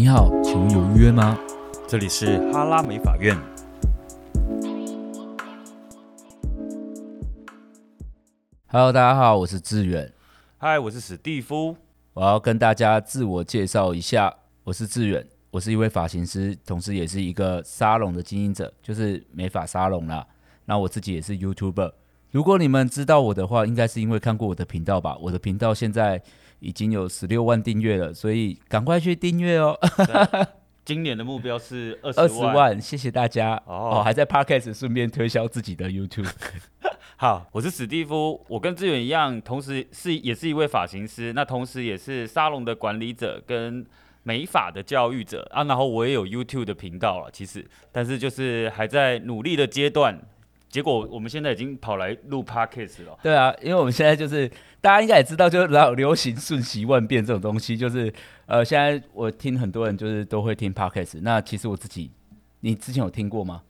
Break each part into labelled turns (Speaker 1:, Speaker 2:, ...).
Speaker 1: 你好，请问有预约吗？
Speaker 2: 这里是哈拉美法院。
Speaker 1: Hello，大家好，我是志远。
Speaker 2: Hi，我是史蒂夫。
Speaker 1: 我要跟大家自我介绍一下，我是志远，我是一位发型师，同时也是一个沙龙的经营者，就是美发沙龙啦。那我自己也是 YouTuber。如果你们知道我的话，应该是因为看过我的频道吧？我的频道现在已经有十六万订阅了，所以赶快去订阅哦。
Speaker 2: 今年的目标是 二十
Speaker 1: 万，万，谢谢大家。
Speaker 2: 哦，
Speaker 1: 哦还在 Podcast 顺便推销自己的 YouTube。
Speaker 2: 好，我是史蒂夫，我跟志远一样，同时是也是一位发型师，那同时也是沙龙的管理者跟美发的教育者啊。然后我也有 YouTube 的频道了，其实，但是就是还在努力的阶段。结果我们现在已经跑来录 Podcast 了。
Speaker 1: 对啊，因为我们现在就是大家应该也知道，就是老流行瞬息万变这种东西，就是呃，现在我听很多人就是都会听 Podcast。那其实我自己，你之前有听过吗？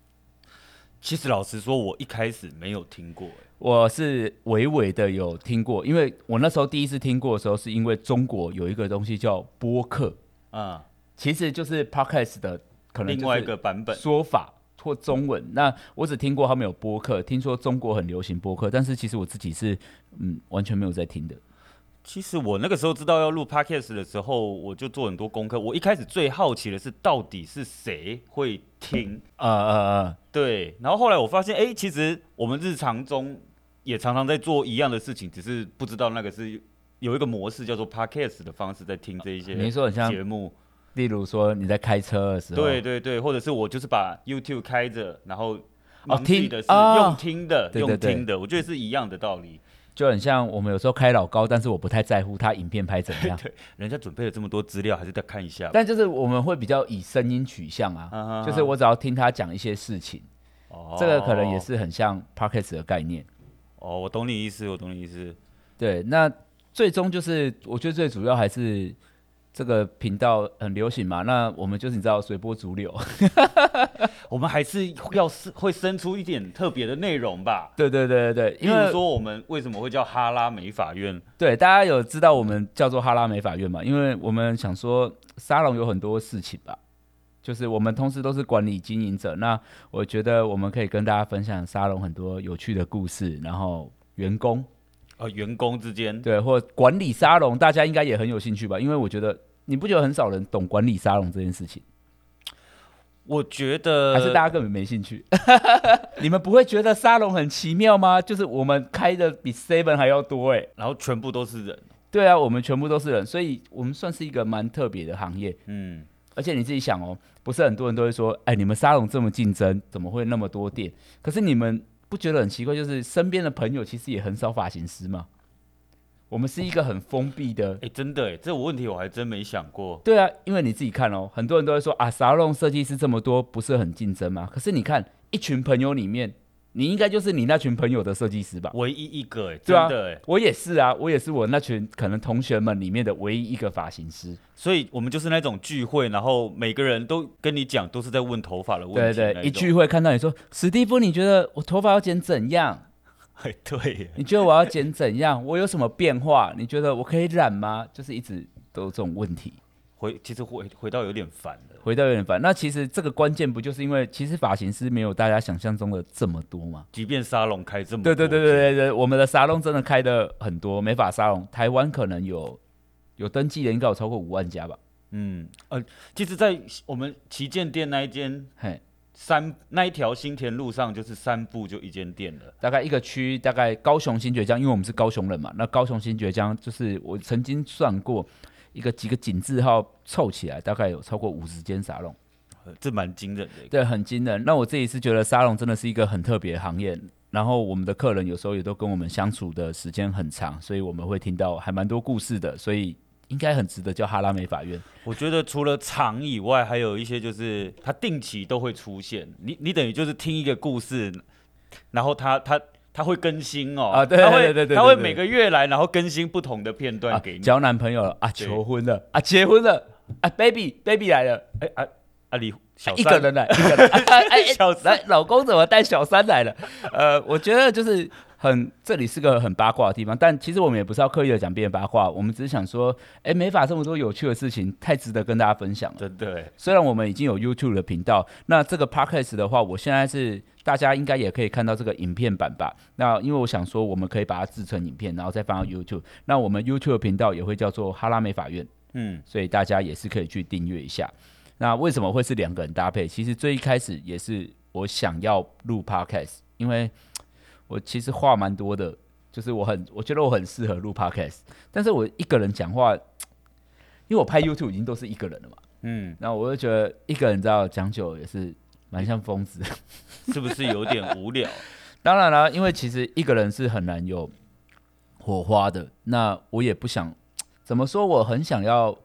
Speaker 2: 其实老实说，我一开始没有听过。
Speaker 1: 我是微微的有听过，因为我那时候第一次听过的时候，是因为中国有一个东西叫播客啊，其实就是 Podcast 的可能
Speaker 2: 另外一个版本
Speaker 1: 说法。或中文，那我只听过他们有播客，听说中国很流行播客，但是其实我自己是嗯完全没有在听的。
Speaker 2: 其实我那个时候知道要录 Podcast 的时候，我就做很多功课。我一开始最好奇的是到底是谁会听
Speaker 1: 啊啊啊！
Speaker 2: 对，然后后来我发现，哎、欸，其实我们日常中也常常在做一样的事情，只是不知道那个是有一个模式叫做 Podcast 的方式在听这一些节目。
Speaker 1: 例如说你在开车的时候，
Speaker 2: 对对对，或者是我就是把 YouTube 开着，然后
Speaker 1: 哦听
Speaker 2: 的是用听的，
Speaker 1: 哦、
Speaker 2: 用听的，我觉得是一样的道理，
Speaker 1: 就很像我们有时候开老高，但是我不太在乎他影片拍怎么样，
Speaker 2: 对，人家准备了这么多资料，还是得看一下。
Speaker 1: 但就是我们会比较以声音取向啊，就是我只要听他讲一些事情，哦，这个可能也是很像 Podcast 的概念。
Speaker 2: 哦，我懂你意思，我懂你意思。
Speaker 1: 对，那最终就是我觉得最主要还是。这个频道很流行嘛，那我们就是你知道随波逐流，
Speaker 2: 我们还是要是会生出一点特别的内容吧。
Speaker 1: 对对对对对，
Speaker 2: 因为说我们为什么会叫哈拉美法院？
Speaker 1: 对，大家有知道我们叫做哈拉美法院嘛？因为我们想说沙龙有很多事情吧，就是我们同时都是管理经营者，那我觉得我们可以跟大家分享沙龙很多有趣的故事，然后员工。
Speaker 2: 呃，员工之间
Speaker 1: 对，或管理沙龙，大家应该也很有兴趣吧？因为我觉得你不觉得很少人懂管理沙龙这件事情？
Speaker 2: 我觉得
Speaker 1: 还是大家根本没兴趣。你们不会觉得沙龙很奇妙吗？就是我们开的比 Seven 还要多哎，
Speaker 2: 然后全部都是人。
Speaker 1: 对啊，我们全部都是人，所以我们算是一个蛮特别的行业。嗯，而且你自己想哦，不是很多人都会说，哎，你们沙龙这么竞争，怎么会那么多店？可是你们。不觉得很奇怪？就是身边的朋友其实也很少发型师吗？我们是一个很封闭的。
Speaker 2: 哎、欸，真的哎，这个问题我还真没想过。
Speaker 1: 对啊，因为你自己看哦，很多人都会说啊，沙龙设计师这么多，不是很竞争吗？可是你看，一群朋友里面。你应该就是你那群朋友的设计师吧？
Speaker 2: 唯一一个哎、欸，
Speaker 1: 真
Speaker 2: 的哎、
Speaker 1: 啊，我也是啊，我也是我那群可能同学们里面的唯一一个发型师。
Speaker 2: 所以我们就是那种聚会，然后每个人都跟你讲，都是在问头发的问题。
Speaker 1: 对对，一聚会看到你说史蒂夫，你觉得我头发要剪怎样？
Speaker 2: 哎，对，
Speaker 1: 你觉得我要剪怎样？我有什么变化？你觉得我可以染吗？就是一直都有这种问题。
Speaker 2: 回其实回回到有点烦了，
Speaker 1: 回到有点烦。那其实这个关键不就是因为其实发型师没有大家想象中的这么多吗？
Speaker 2: 即便沙龙开这么多，
Speaker 1: 对对对对对对，我们的沙龙真的开的很多，美发沙龙台湾可能有有登记的应该有超过五万家吧。
Speaker 2: 嗯呃，其实，在我们旗舰店那一间，嘿，三那一条新田路上就是三步就一间店了，
Speaker 1: 大概一个区，大概高雄新堀江，因为我们是高雄人嘛，那高雄新堀江就是我曾经算过。一个几个井字号凑起来，大概有超过五十间沙龙，
Speaker 2: 这蛮惊人的。
Speaker 1: 对，很惊人。那我自己是觉得沙龙真的是一个很特别的行业。然后我们的客人有时候也都跟我们相处的时间很长，所以我们会听到还蛮多故事的。所以应该很值得叫哈拉美法院。
Speaker 2: 我觉得除了长以外，还有一些就是它定期都会出现。你你等于就是听一个故事，然后他他。他会更新哦，
Speaker 1: 啊，对对对
Speaker 2: 他会每个月来，然后更新不同的片段给你。
Speaker 1: 交男朋友了啊，求婚了啊，结婚了啊，baby baby 来了，哎啊啊，你小三一个人来，一个人，哎 小三，老公怎么带小三来了？呃，我觉得就是很这里是个很八卦的地方，但其实我们也不是要刻意的讲别人八卦，我们只是想说，哎，美法这么多有趣的事情，太值得跟大家分享了。
Speaker 2: 真的，
Speaker 1: 虽然我们已经有 YouTube 的频道，那这个 Podcast 的话，我现在是大家应该也可以看到这个影片版吧？那因为我想说，我们可以把它制成影片，然后再放到 YouTube。那我们 YouTube 频道也会叫做哈拉美法院，嗯，所以大家也是可以去订阅一下。那为什么会是两个人搭配？其实最一开始也是我想要录 Podcast，因为。我其实话蛮多的，就是我很，我觉得我很适合录 podcast，但是我一个人讲话，因为我拍 YouTube 已经都是一个人了嘛，嗯，然后我就觉得一个人知道讲久也是蛮像疯子，
Speaker 2: 是不是有点无聊？
Speaker 1: 当然了，因为其实一个人是很难有火花的，那我也不想怎么说，我很想要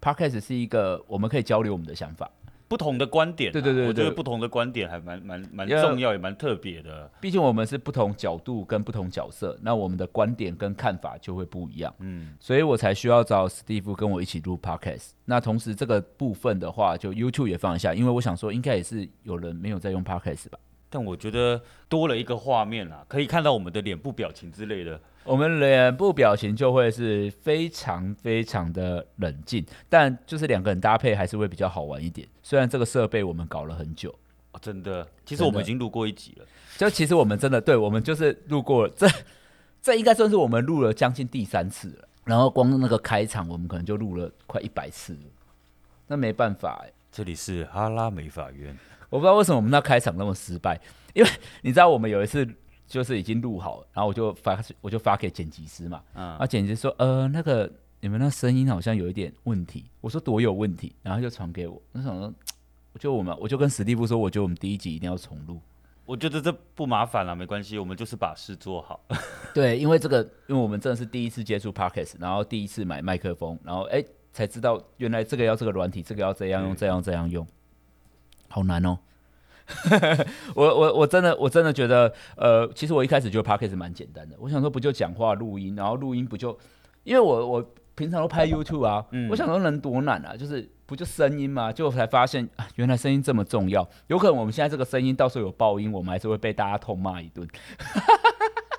Speaker 1: podcast 是一个我们可以交流我们的想法。
Speaker 2: 不同的观点、啊，
Speaker 1: 对对对，对，
Speaker 2: 我觉得不同的观点还蛮蛮蛮重要，也蛮特别的。
Speaker 1: 毕竟我们是不同角度跟不同角色，那我们的观点跟看法就会不一样。嗯，所以我才需要找史蒂夫跟我一起录 Podcast。那同时这个部分的话，就 YouTube 也放一下，因为我想说，应该也是有人没有在用 Podcast 吧。
Speaker 2: 但我觉得多了一个画面啦，可以看到我们的脸部表情之类的。
Speaker 1: 我们脸部表情就会是非常非常的冷静，但就是两个人搭配还是会比较好玩一点。虽然这个设备我们搞了很久，
Speaker 2: 哦，真的，其实我们已经录过一集了。
Speaker 1: 就其实我们真的对，我们就是录过了，这这应该算是我们录了将近第三次了。然后光那个开场，我们可能就录了快一百次了。那没办法，哎，
Speaker 2: 这里是哈拉美法院，
Speaker 1: 我不知道为什么我们那开场那么失败，因为你知道我们有一次。就是已经录好了，然后我就发，我就发给剪辑师嘛，嗯，剪辑师说，呃，那个你们那声音好像有一点问题，我说多有问题，然后就传给我，我想说，就我们，我就跟史蒂夫说，我觉得我们第一集一定要重录，
Speaker 2: 我觉得这不麻烦了，没关系，我们就是把事做好。
Speaker 1: 对，因为这个，因为我们真的是第一次接触 Podcast，然后第一次买麦克风，然后哎，才知道原来这个要这个软体，这个要这样用，这样这样用，好难哦。我我我真的我真的觉得，呃，其实我一开始觉得 Podcast 蛮简单的。我想说，不就讲话录音，然后录音不就，因为我我平常都拍 YouTube 啊，嗯、我想说能多难啊？就是不就声音吗？就才发现，啊、原来声音这么重要。有可能我们现在这个声音到时候有爆音，我们还是会被大家痛骂一顿。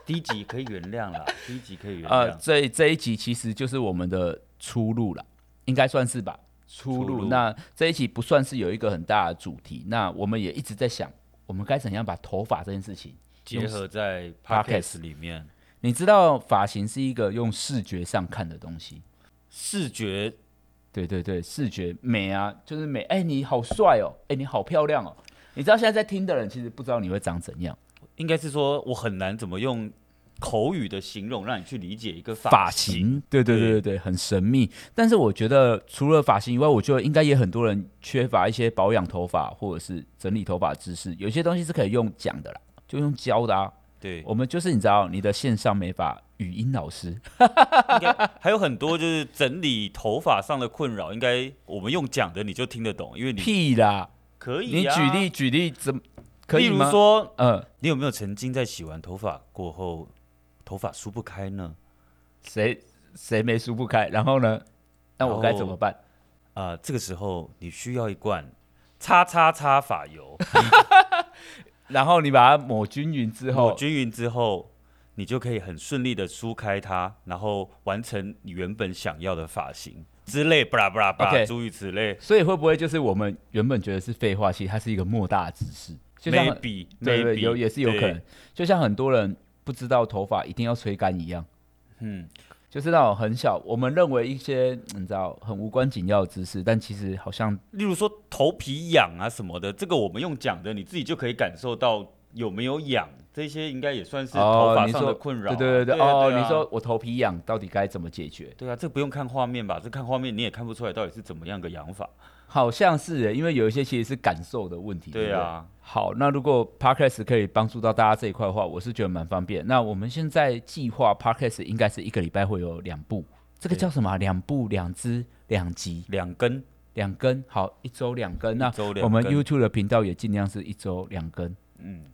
Speaker 2: 第一集可以原谅了，第一集可以原谅。
Speaker 1: 呃，这这一集其实就是我们的出路了，应该算是吧。出路，那这一期不算是有一个很大的主题，那我们也一直在想，我们该怎样把头发这件事情
Speaker 2: 结合在 podcast 里面。
Speaker 1: 你知道发型是一个用视觉上看的东西，
Speaker 2: 视觉，
Speaker 1: 对对对，视觉美啊，就是美。哎、欸，你好帅哦，哎、欸，你好漂亮哦。你知道现在在听的人其实不知道你会长怎样，
Speaker 2: 应该是说我很难怎么用。口语的形容让你去理解一个发型，
Speaker 1: 型，对对对对对，很神秘。但是我觉得除了发型以外，我觉得应该也很多人缺乏一些保养头发或者是整理头发知识。有些东西是可以用讲的啦，就用教的啊。
Speaker 2: 对，
Speaker 1: 我们就是你知道，你的线上美发语音老师，
Speaker 2: 应该还有很多就是整理头发上的困扰，应该我们用讲的你就听得懂，因为你
Speaker 1: 屁啦，
Speaker 2: 可以、啊。
Speaker 1: 你举例举例怎么可以？
Speaker 2: 例如说，呃，你有没有曾经在洗完头发过后？头发梳不开呢？
Speaker 1: 谁谁没梳不开？然后呢？那我该怎么办？
Speaker 2: 啊、呃，这个时候你需要一罐叉叉叉发油，
Speaker 1: 然后你把它抹均匀之后，
Speaker 2: 抹均匀之后，你就可以很顺利的梳开它，然后完成你原本想要的发型之类，巴拉巴拉巴拉，诸如此类。
Speaker 1: 所以会不会就是我们原本觉得是废话，其实它是一个莫大的知识？就像
Speaker 2: maybe
Speaker 1: 对，对对，有也是有可能。就像很多人。不知道头发一定要吹干一样，嗯，就是那种很小，我们认为一些你知道很无关紧要的知识，但其实好像，
Speaker 2: 例如说头皮痒啊什么的，这个我们用讲的，你自己就可以感受到有没有痒，这些应该也算是头发上的困扰、啊哦。对对对对，哦，你说我头皮痒到底该怎么解决？
Speaker 1: 对
Speaker 2: 啊，这不用看画面吧？这看画面你也看不出来到底是怎么样个痒法。
Speaker 1: 好像是，因为有一些其实是感受的问题。
Speaker 2: 对啊。
Speaker 1: 好，那如果 Podcast 可以帮助到大家这一块的话，我是觉得蛮方便。那我们现在计划 Podcast 应该是一个礼拜会有两部，这个叫什么？两部、两支、两集、
Speaker 2: 两根、
Speaker 1: 两根。好，一周两根。那我们 YouTube 的频道也尽量是一周两根。嗯，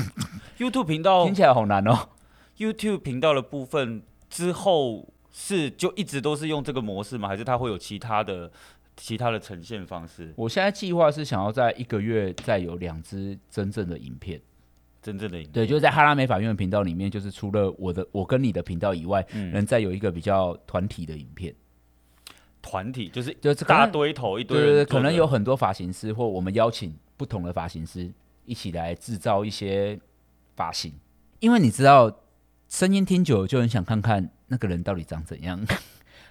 Speaker 2: YouTube 频道
Speaker 1: 听起来好难哦。
Speaker 2: YouTube 频道的部分之后是就一直都是用这个模式吗？还是它会有其他的？其他的呈现方式，
Speaker 1: 我现在计划是想要在一个月再有两支真正的影片，
Speaker 2: 真正的影片。
Speaker 1: 对，就是在哈拉美法院的频道里面，就是除了我的我跟你的频道以外，嗯能、嗯、再有一个比较团体的影片。
Speaker 2: 团体就是
Speaker 1: 就是
Speaker 2: 大堆头一堆人，
Speaker 1: 对对对，可能有很多发型师，或我们邀请不同的发型师一起来制造一些发型，因为你知道，声音听久了就很想看看那个人到底长怎样。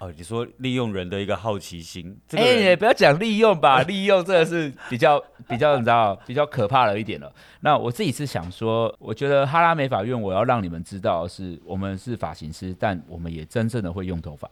Speaker 2: 哦，你说利用人的一个好奇心，哎、
Speaker 1: 这个欸，不要讲利用吧，利用这个是比较比较你知道比较可怕了一点了。那我自己是想说，我觉得哈拉美法院，我要让你们知道的是，我们是发型师，但我们也真正的会用头发，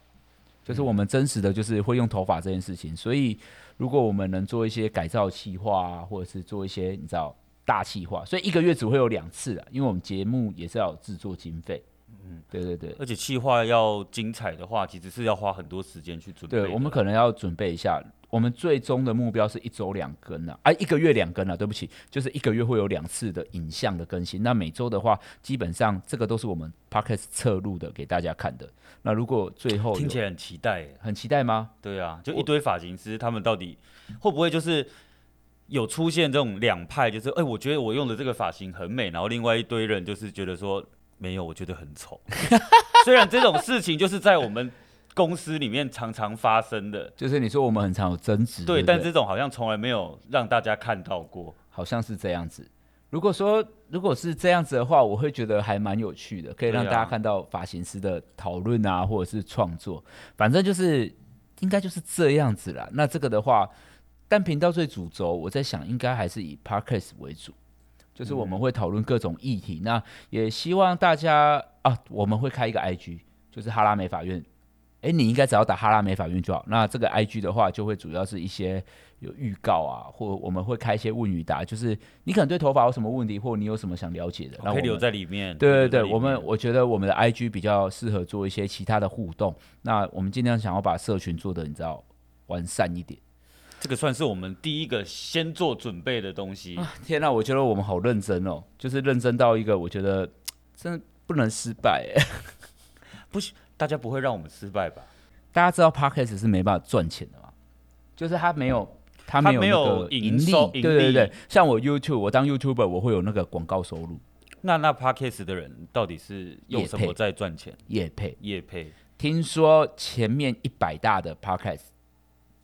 Speaker 1: 就是我们真实的就是会用头发这件事情。所以，如果我们能做一些改造企划啊，或者是做一些你知道大气化，所以一个月只会有两次啊，因为我们节目也是要有制作经费。嗯，对对对，
Speaker 2: 而且企划要精彩的话，其实是要花很多时间去准备。
Speaker 1: 对，我们可能要准备一下，我们最终的目标是一周两更啊，啊，一个月两更啊，对不起，就是一个月会有两次的影像的更新。那每周的话，基本上这个都是我们 Podcast 侧录的给大家看的。那如果最后
Speaker 2: 听起来很期待，
Speaker 1: 很期待吗？
Speaker 2: 对啊，就一堆发型师，他们到底会不会就是有出现这种两派？就是哎，我觉得我用的这个发型很美，然后另外一堆人就是觉得说。没有，我觉得很丑。虽然这种事情就是在我们公司里面常常发生的，
Speaker 1: 就是你说我们很常有
Speaker 2: 争
Speaker 1: 执，对，
Speaker 2: 但这种好像从来没有让大家看到过，
Speaker 1: 好像是这样子。如果说如果是这样子的话，我会觉得还蛮有趣的，可以让大家看到发型师的讨论啊，或者是创作，反正就是应该就是这样子啦。那这个的话，但频道最主轴，我在想应该还是以 Podcast 为主。就是我们会讨论各种议题，嗯、那也希望大家啊，我们会开一个 IG，就是哈拉美法院。哎，你应该只要打哈拉美法院就好。那这个 IG 的话，就会主要是一些有预告啊，或我们会开一些问与答，就是你可能对头发有什么问题，或你有什么想了解的，
Speaker 2: 可以留在里面。
Speaker 1: 对对对，我们我觉得我们的 IG 比较适合做一些其他的互动。那我们尽量想要把社群做的你知道完善一点。
Speaker 2: 这个算是我们第一个先做准备的东西。
Speaker 1: 啊、天哪，我觉得我们好认真哦，就是认真到一个我觉得真的不能失败哎。
Speaker 2: 不行，大家不会让我们失败吧？
Speaker 1: 大家知道 Podcast 是没办法赚钱的嘛？就是他没有，他没有盈利。对对对，像我 YouTube，我当 YouTuber，我会有那个广告收入。
Speaker 2: 那那 Podcast 的人到底是用什么在赚钱？
Speaker 1: 业配，
Speaker 2: 业配。
Speaker 1: 听说前面一百大的 Podcast。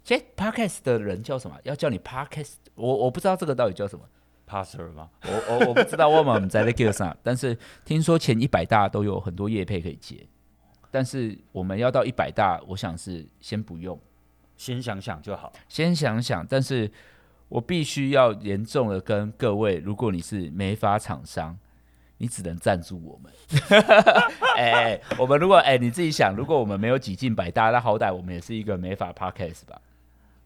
Speaker 1: 这 Podcast 的人叫什么？要叫你 Podcast，我我不知道这个到底叫什么
Speaker 2: ，Passer 吗？
Speaker 1: 我我我不知道我们在那个上，但是听说前一百大都有很多业配可以接，但是我们要到一百大，我想是先不用，
Speaker 2: 先想想就好，
Speaker 1: 先想想。但是我必须要严重的跟各位，如果你是美发厂商，你只能赞助我们。哎、欸，我们如果哎、欸、你自己想，如果我们没有挤进百大，那好歹我们也是一个美发 Podcast 吧。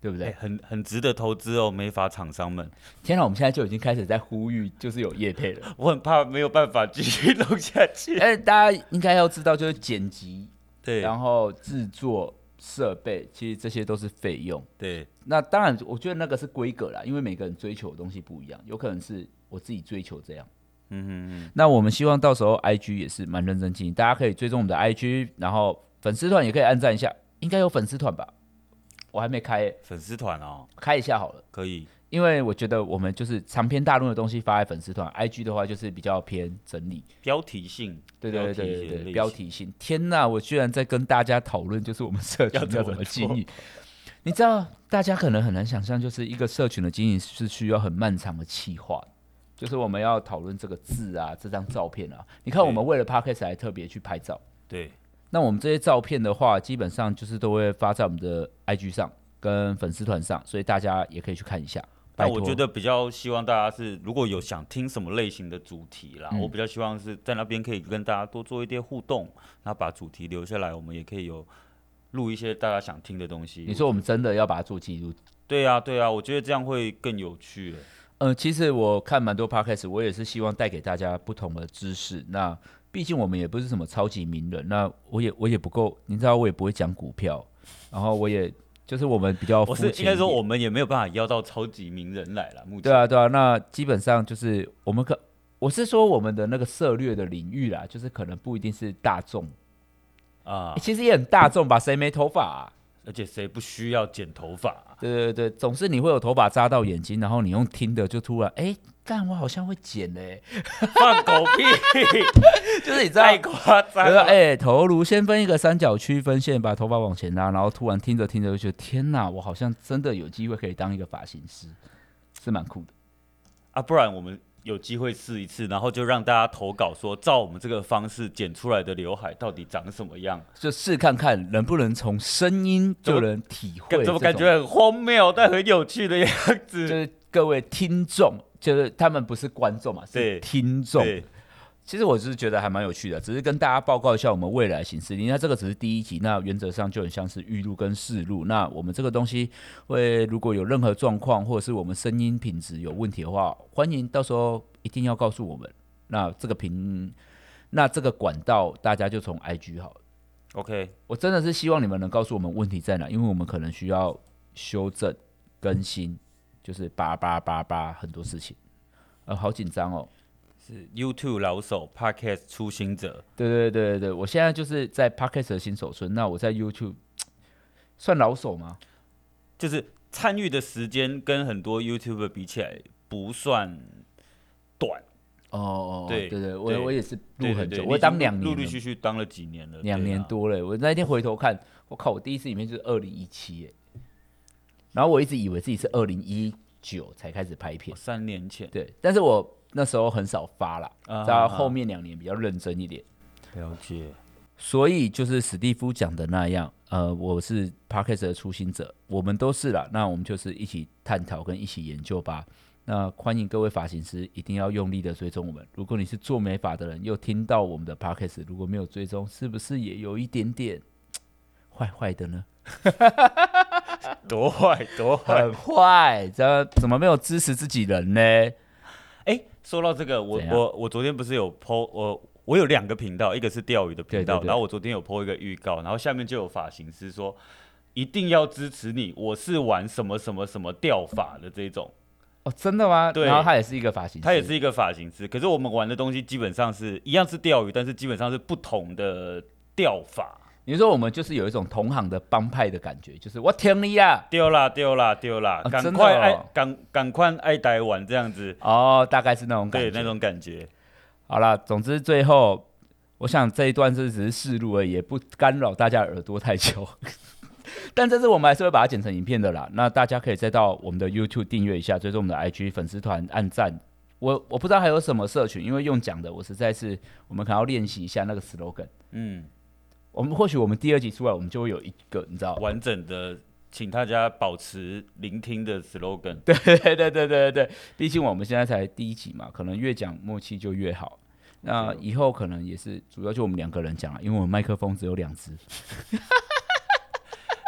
Speaker 1: 对不对？欸、
Speaker 2: 很很值得投资哦，美发厂商们。
Speaker 1: 天哪，我们现在就已经开始在呼吁，就是有业配了。
Speaker 2: 我很怕没有办法继续弄下去。
Speaker 1: 哎，大家应该要知道，就是剪辑，对，然后制作设备，其实这些都是费用。
Speaker 2: 对，
Speaker 1: 那当然，我觉得那个是规格啦，因为每个人追求的东西不一样，有可能是我自己追求这样。嗯哼嗯。那我们希望到时候 IG 也是蛮认真经营，大家可以追踪我们的 IG，然后粉丝团也可以按赞一下，应该有粉丝团吧。我还没开、欸、
Speaker 2: 粉丝团哦，
Speaker 1: 开一下好了，
Speaker 2: 可以，
Speaker 1: 因为我觉得我们就是长篇大论的东西发在粉丝团，IG 的话就是比较偏整理。
Speaker 2: 标题性，
Speaker 1: 对对对对对对，标题性。天哪，我居然在跟大家讨论，就是我们社群要怎么经营？你知道，大家可能很难想象，就是一个社群的经营是需要很漫长的企划，就是我们要讨论这个字啊，这张照片啊。你看，我们为了 Podcast 还特别去拍照，
Speaker 2: 对。
Speaker 1: 那我们这些照片的话，基本上就是都会发在我们的 IG 上跟粉丝团上，所以大家也可以去看一下。
Speaker 2: 那我觉得比较希望大家是，如果有想听什么类型的主题啦，嗯、我比较希望是在那边可以跟大家多做一点互动，那把主题留下来，我们也可以有录一些大家想听的东西。
Speaker 1: 你说我们真的要把它做记录？
Speaker 2: 对啊，对啊，我觉得这样会更有趣。
Speaker 1: 嗯、呃，其实我看蛮多 Podcast，我也是希望带给大家不同的知识。那毕竟我们也不是什么超级名人，那我也我也不够，你知道我也不会讲股票，然后我也就是我们比较，
Speaker 2: 我是应该说我们也没有办法邀到超级名人来了。目前
Speaker 1: 对啊对啊，那基本上就是我们可我是说我们的那个策略的领域啦，就是可能不一定是大众啊、欸，其实也很大众吧，谁没头发啊？
Speaker 2: 而且谁不需要剪头发啊？
Speaker 1: 对对对，总是你会有头发扎到眼睛，然后你用听的就突然哎。欸干，我好像会剪嘞，
Speaker 2: 放狗屁，
Speaker 1: 就是你知道
Speaker 2: 太夸张了。
Speaker 1: 哎、欸，头颅先分一个三角区分线，把头发往前拉，然后突然听着听着就觉得天哪，我好像真的有机会可以当一个发型师，是蛮酷的
Speaker 2: 啊！不然我们有机会试一次，然后就让大家投稿说，照我们这个方式剪出来的刘海到底长什么样，
Speaker 1: 就试看看能不能从声音就能体会，
Speaker 2: 怎么感觉很荒谬但很有趣的样子？
Speaker 1: 就是各位听众。就是他们不是观众嘛，是听众。其实我是觉得还蛮有趣的，只是跟大家报告一下我们未来行事历。那这个只是第一集，那原则上就很像是预录跟试录。那我们这个东西会如果有任何状况，或者是我们声音品质有问题的话，欢迎到时候一定要告诉我们。那这个频，那这个管道大家就从 IG 好了。
Speaker 2: OK，
Speaker 1: 我真的是希望你们能告诉我们问题在哪，因为我们可能需要修正更新。就是叭叭叭叭很多事情，呃，好紧张哦。
Speaker 2: 是 YouTube 老手，Podcast 初心者。
Speaker 1: 对对对对对，我现在就是在 Podcast 的新手村。那我在 YouTube 算老手吗？
Speaker 2: 就是参与的时间跟很多 YouTuber 比起来不算短。
Speaker 1: 哦哦，对对对，我
Speaker 2: 对
Speaker 1: 我也是录很久，我当两年，
Speaker 2: 陆陆续续当了几年了，
Speaker 1: 两年多了。我那天回头看，我靠，我第一次影片就是二零一七耶。然后我一直以为自己是二零一九才开始拍片，
Speaker 2: 三年前。
Speaker 1: 对，但是我那时候很少发了，
Speaker 2: 啊、
Speaker 1: 到后面两年比较认真一点。
Speaker 2: 了解。
Speaker 1: 所以就是史蒂夫讲的那样，呃，我是 Podcast 的初心者，我们都是啦。那我们就是一起探讨跟一起研究吧。那欢迎各位发型师一定要用力的追踪我们。如果你是做美发的人，又听到我们的 Podcast，如果没有追踪，是不是也有一点点 坏坏的呢？
Speaker 2: 多坏多坏，
Speaker 1: 很坏！这怎么没有支持自己人呢？
Speaker 2: 哎，说到这个，我我我昨天不是有 po 我我有两个频道，一个是钓鱼的频道，对对对，然后我昨天有 po 一个预告，然后下面就有发型师说一定要支持你，我是玩什么什么什么钓法的这种。
Speaker 1: 哦，真的吗？
Speaker 2: 对，
Speaker 1: 然后他也是一个发型师，
Speaker 2: 他也是一个发型师，可是我们玩的东西基本上是一样是钓鱼，但是基本上是不同的钓法。
Speaker 1: 你说我们就是有一种同行的帮派的感觉，就是我听你啊，
Speaker 2: 丢啦丢啦丢啦，赶快爱赶赶快爱台湾这样子
Speaker 1: 哦，大概是那种感觉，
Speaker 2: 对那种感觉。
Speaker 1: 好了，总之最后，我想这一段是只是试录而已，也不干扰大家耳朵太久。但这次我们还是会把它剪成影片的啦，那大家可以再到我们的 YouTube 订阅一下，追踪我们的 IG 粉丝团，按赞。我我不知道还有什么社群，因为用讲的，我实在是我们可能要练习一下那个 slogan。嗯。我们或许我们第二集出来，我们就会有一个你知道
Speaker 2: 完整的，请大家保持聆听的 slogan。
Speaker 1: 对对对对对对对，毕竟我们现在才第一集嘛，可能越讲默契就越好。那以后可能也是主要就我们两个人讲了，因为我们麦克风只有两只。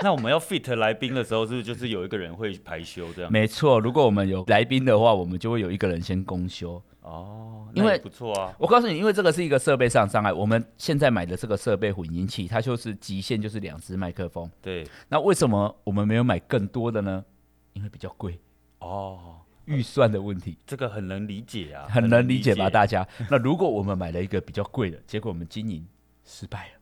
Speaker 2: 那我们要 fit 来宾的时候，是不是就是有一个人会排休这样？
Speaker 1: 没错，如果我们有来宾的话，我们就会有一个人先公休。
Speaker 2: 哦，因为不错啊！
Speaker 1: 我告诉你，因为这个是一个设备上障碍。我们现在买的这个设备混音器，它就是极限就是两只麦克风。
Speaker 2: 对，
Speaker 1: 那为什么我们没有买更多的呢？因为比较贵。
Speaker 2: 哦，
Speaker 1: 预算的问题，
Speaker 2: 这个很能理解啊，
Speaker 1: 很能理解吧，大家？那如果我们买了一个比较贵的，结果我们经营失败了。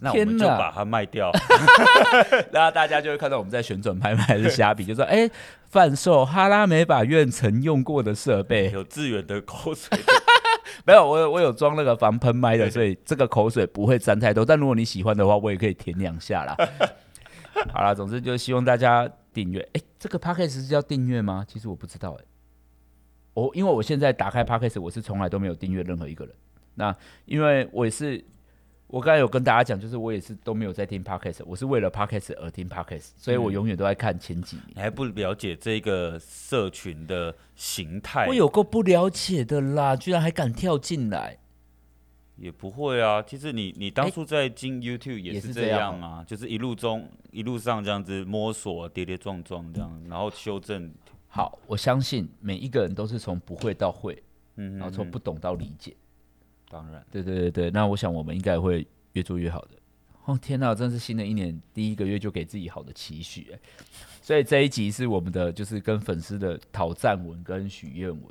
Speaker 2: 那我们就把它卖掉，
Speaker 1: 然后大家就会看到我们在旋转拍卖还是虾皮，就说：“哎，贩售哈拉美法院曾用过的设备，
Speaker 2: 有致远的口水，
Speaker 1: 没有，我有我有装那个防喷麦的，所以这个口水不会沾太多。但如果你喜欢的话，我也可以舔两下啦。好啦，总之就希望大家订阅。哎，这个 Podcast 是叫订阅吗？其实我不知道哎。我因为我现在打开 Podcast，我是从来都没有订阅任何一个人。那因为我也是。我刚才有跟大家讲，就是我也是都没有在听 Podcast，我是为了 Podcast 而听 Podcast，所以我永远都在看前几名。
Speaker 2: 你还不了解这个社群的形态？
Speaker 1: 我有够不了解的啦，居然还敢跳进来？
Speaker 2: 也不会啊，其实你你当初在进 YouTube 也是这样啊，就是一路中一路上这样子摸索，跌跌撞撞这样，然后修正。
Speaker 1: 好，我相信每一个人都是从不会到会，嗯，然后从不懂到理解。
Speaker 2: 当然，
Speaker 1: 对对对对，那我想我们应该会越做越好的。哦天哪，真是新的一年第一个月就给自己好的期许哎，所以这一集是我们的就是跟粉丝的讨赞文跟许愿文，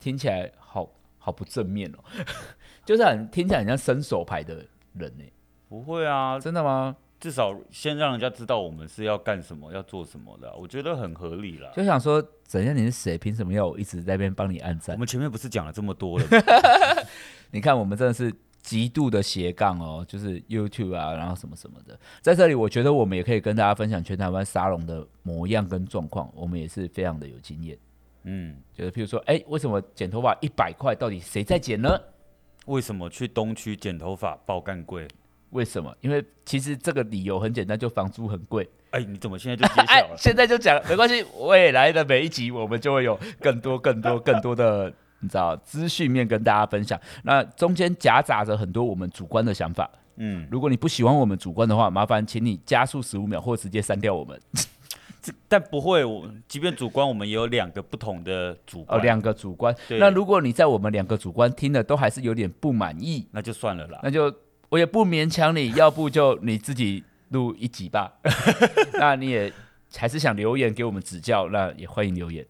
Speaker 1: 听起来好好不正面哦，就是很听起来很像伸手牌的人呢。
Speaker 2: 不会啊，
Speaker 1: 真的吗？
Speaker 2: 至少先让人家知道我们是要干什么、要做什么的，我觉得很合理了。
Speaker 1: 就想说，怎样？你是谁？凭什么要我一直在那边帮你按赞？
Speaker 2: 我们前面不是讲了这么多了？
Speaker 1: 你看，我们真的是极度的斜杠哦，就是 YouTube 啊，然后什么什么的。在这里，我觉得我们也可以跟大家分享全台湾沙龙的模样跟状况，我们也是非常的有经验。嗯，就是譬如说，哎、欸，为什么剪头发一百块？到底谁在剪呢？
Speaker 2: 为什么去东区剪头发爆干贵？
Speaker 1: 为什么？因为其实这个理由很简单，就房租很贵。
Speaker 2: 哎，你怎么现在就揭晓了？
Speaker 1: 现在就讲，没关系。未来的每一集，我们就会有更多、更多、更多的，你知道，资讯面跟大家分享。那中间夹杂着很多我们主观的想法。嗯，如果你不喜欢我们主观的话，麻烦请你加速十五秒，或直接删掉我们。
Speaker 2: 但不会，我即便主观，我们也有两个不同的主观。
Speaker 1: 哦，两个主观。那如果你在我们两个主观听了都还是有点不满意，
Speaker 2: 那就算了啦。
Speaker 1: 那就。我也不勉强你，要不就你自己录一集吧。那你也还是想留言给我们指教，那也欢迎留言。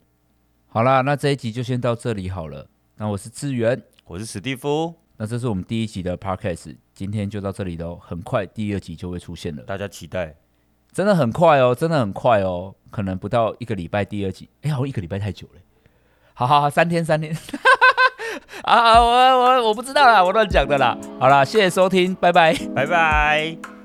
Speaker 1: 好啦，那这一集就先到这里好了。那我是志远，
Speaker 2: 我是史蒂夫。
Speaker 1: 那这是我们第一集的 Podcast，今天就到这里喽。很快第二集就会出现了，
Speaker 2: 大家期待。
Speaker 1: 真的很快哦，真的很快哦，可能不到一个礼拜第二集。哎、欸，好像一个礼拜太久了。好好好，三天三天。啊，我我我不知道啦，我乱讲的啦。好啦，谢谢收听，拜拜，
Speaker 2: 拜拜。